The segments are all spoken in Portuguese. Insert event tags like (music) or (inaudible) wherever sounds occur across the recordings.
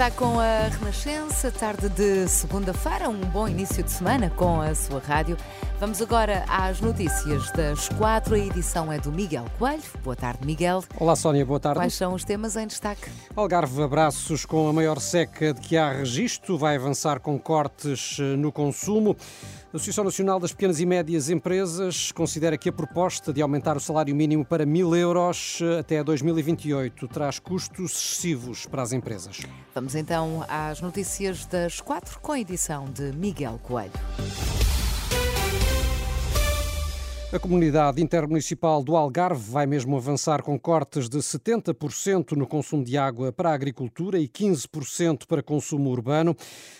Está com a Renascença, tarde de segunda-feira, um bom início de semana com a sua rádio. Vamos agora às notícias das quatro. A edição é do Miguel Coelho. Boa tarde, Miguel. Olá, Sónia, boa tarde. Quais são os temas em destaque? Algarve abraços com a maior seca de que há registro, vai avançar com cortes eh, no consumo. A Associação Nacional das Pequenas e Médias Empresas considera que a proposta de aumentar o salário mínimo para mil euros eh, até 2028 traz custos excessivos para as empresas. Vamos então às notícias das quatro com a edição de Miguel Coelho. A comunidade intermunicipal do Algarve vai mesmo avançar com cortes de 70% no consumo de água para a agricultura e 15% para consumo urbano.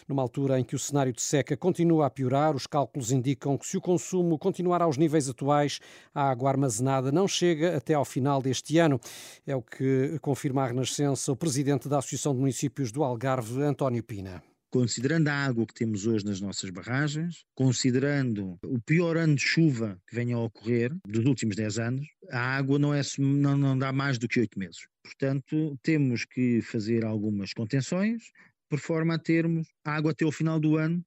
Numa altura em que o cenário de seca continua a piorar, os cálculos indicam que se o consumo continuar aos níveis atuais, a água armazenada não chega até ao final deste ano. É o que confirma a Renascença o presidente da Associação de Municípios do Algarve, António Pina considerando a água que temos hoje nas nossas barragens, considerando o pior ano de chuva que venha a ocorrer dos últimos 10 anos, a água não, é, não, não dá mais do que 8 meses. Portanto, temos que fazer algumas contenções, por forma a termos água até o final do ano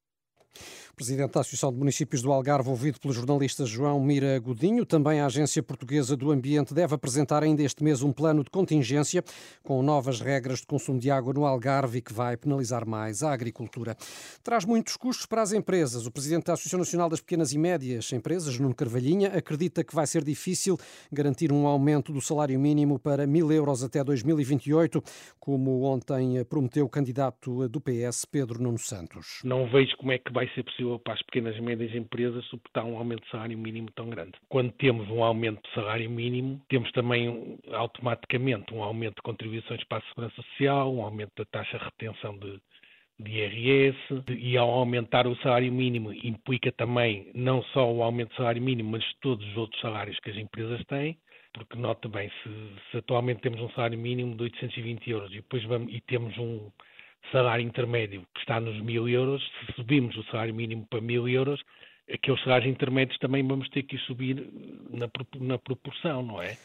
Presidente da Associação de Municípios do Algarve, ouvido pelo jornalista João Mira Godinho. Também a Agência Portuguesa do Ambiente deve apresentar ainda este mês um plano de contingência com novas regras de consumo de água no Algarve que vai penalizar mais a agricultura. Traz muitos custos para as empresas. O Presidente da Associação Nacional das Pequenas e Médias Empresas, Nuno Carvalhinha, acredita que vai ser difícil garantir um aumento do salário mínimo para mil euros até 2028, como ontem prometeu o candidato do PS, Pedro Nuno Santos. Não vejo como é que vai ser possível para as pequenas e médias empresas suportar um aumento de salário mínimo tão grande. Quando temos um aumento de salário mínimo, temos também automaticamente um aumento de contribuições para a segurança social, um aumento da taxa de retenção de, de IRS e ao aumentar o salário mínimo implica também não só o aumento do salário mínimo, mas todos os outros salários que as empresas têm, porque nota bem, se, se atualmente temos um salário mínimo de 820 euros e depois vamos, e temos um salário intermédio que está nos mil euros, se subimos o salário mínimo para mil euros, aqueles salários intermédios também vamos ter que subir na, na proporção, não é?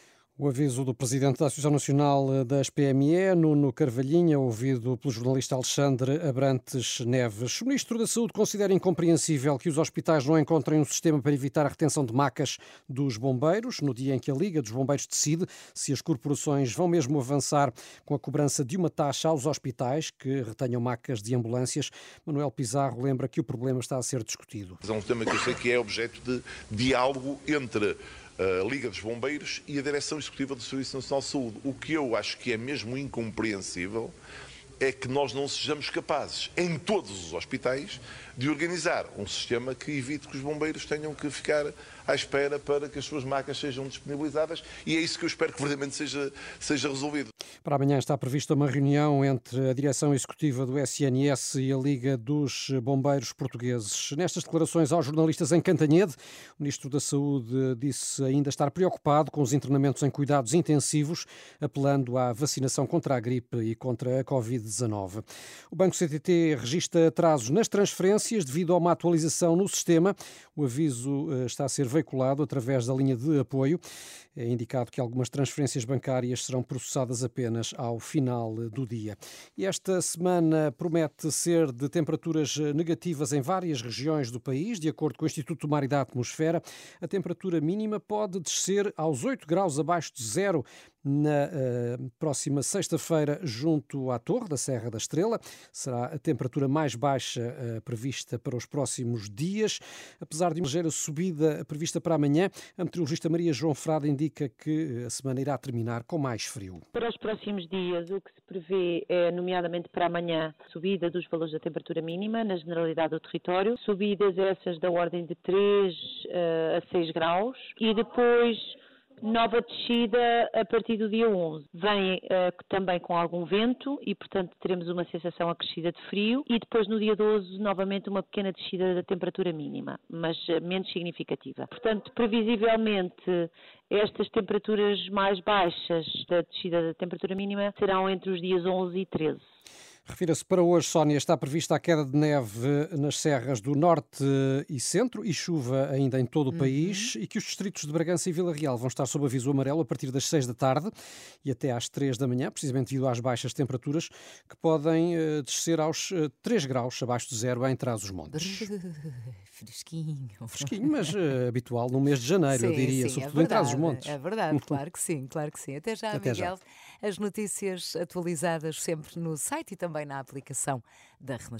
O aviso do presidente da Associação Nacional das PME, Nuno Carvalhinha, ouvido pelo jornalista Alexandre Abrantes Neves. O ministro da Saúde considera incompreensível que os hospitais não encontrem um sistema para evitar a retenção de macas dos bombeiros, no dia em que a Liga dos Bombeiros decide se as corporações vão mesmo avançar com a cobrança de uma taxa aos hospitais que retenham macas de ambulâncias. Manuel Pizarro lembra que o problema está a ser discutido. É um tema que eu sei que é objeto de diálogo entre a Liga dos Bombeiros e a Direção Executiva do Serviço Nacional de Saúde. O que eu acho que é mesmo incompreensível é que nós não sejamos capazes, em todos os hospitais, de organizar um sistema que evite que os bombeiros tenham que ficar à espera para que as suas macas sejam disponibilizadas e é isso que eu espero que verdadeiramente seja, seja resolvido. Para amanhã está prevista uma reunião entre a direção executiva do SNS e a Liga dos Bombeiros Portugueses. Nestas declarações aos jornalistas em Cantanhede, o Ministro da Saúde disse ainda estar preocupado com os internamentos em cuidados intensivos, apelando à vacinação contra a gripe e contra a Covid-19. O Banco CTT registra atrasos nas transferências devido a uma atualização no sistema. O aviso eh, está a ser veiculado através da linha de apoio. É indicado que algumas transferências bancárias serão processadas apenas ao final do dia. E esta semana promete ser de temperaturas negativas em várias regiões do país, de acordo com o Instituto do Mar e da Atmosfera. A temperatura mínima pode descer aos 8 graus abaixo de zero na uh, próxima sexta-feira, junto à Torre da Serra da Estrela. Será a temperatura mais baixa uh, prevista para os próximos dias. Apesar de uma ligeira subida prevista para amanhã, a meteorologista Maria João Frada indica que a semana irá terminar com mais frio. Para os próximos dias, o que se prevê é, nomeadamente para amanhã, subida dos valores da temperatura mínima na generalidade do território, subidas essas da ordem de 3 uh, a 6 graus e depois nova descida a partir do dia 11. Vem uh, também com algum vento e, portanto, teremos uma sensação acrescida de frio e depois no dia 12, novamente, uma pequena descida da temperatura mínima, mas uh, menos significativa. Portanto, previsivelmente, estas temperaturas mais baixas da descida da temperatura mínima serão entre os dias 11 e 13. Refira-se para hoje, Sónia, está prevista a queda de neve nas serras do norte e centro e chuva ainda em todo o uhum. país e que os distritos de Bragança e Vila Real vão estar sob aviso amarelo a partir das 6 da tarde e até às 3 da manhã, precisamente devido às baixas temperaturas que podem uh, descer aos uh, eh, 3 graus abaixo de zero em Trás-os-Montes. (laughs) Fresquinho. Fresquinho, mas uh, habitual no mês de janeiro, sim, eu diria, sim, é sobretudo é verdade, em Trás-os-Montes. É verdade, claro que sim, claro que sim. Até já, Até Miguel. Já. As notícias atualizadas sempre no site e também na aplicação da Renascença.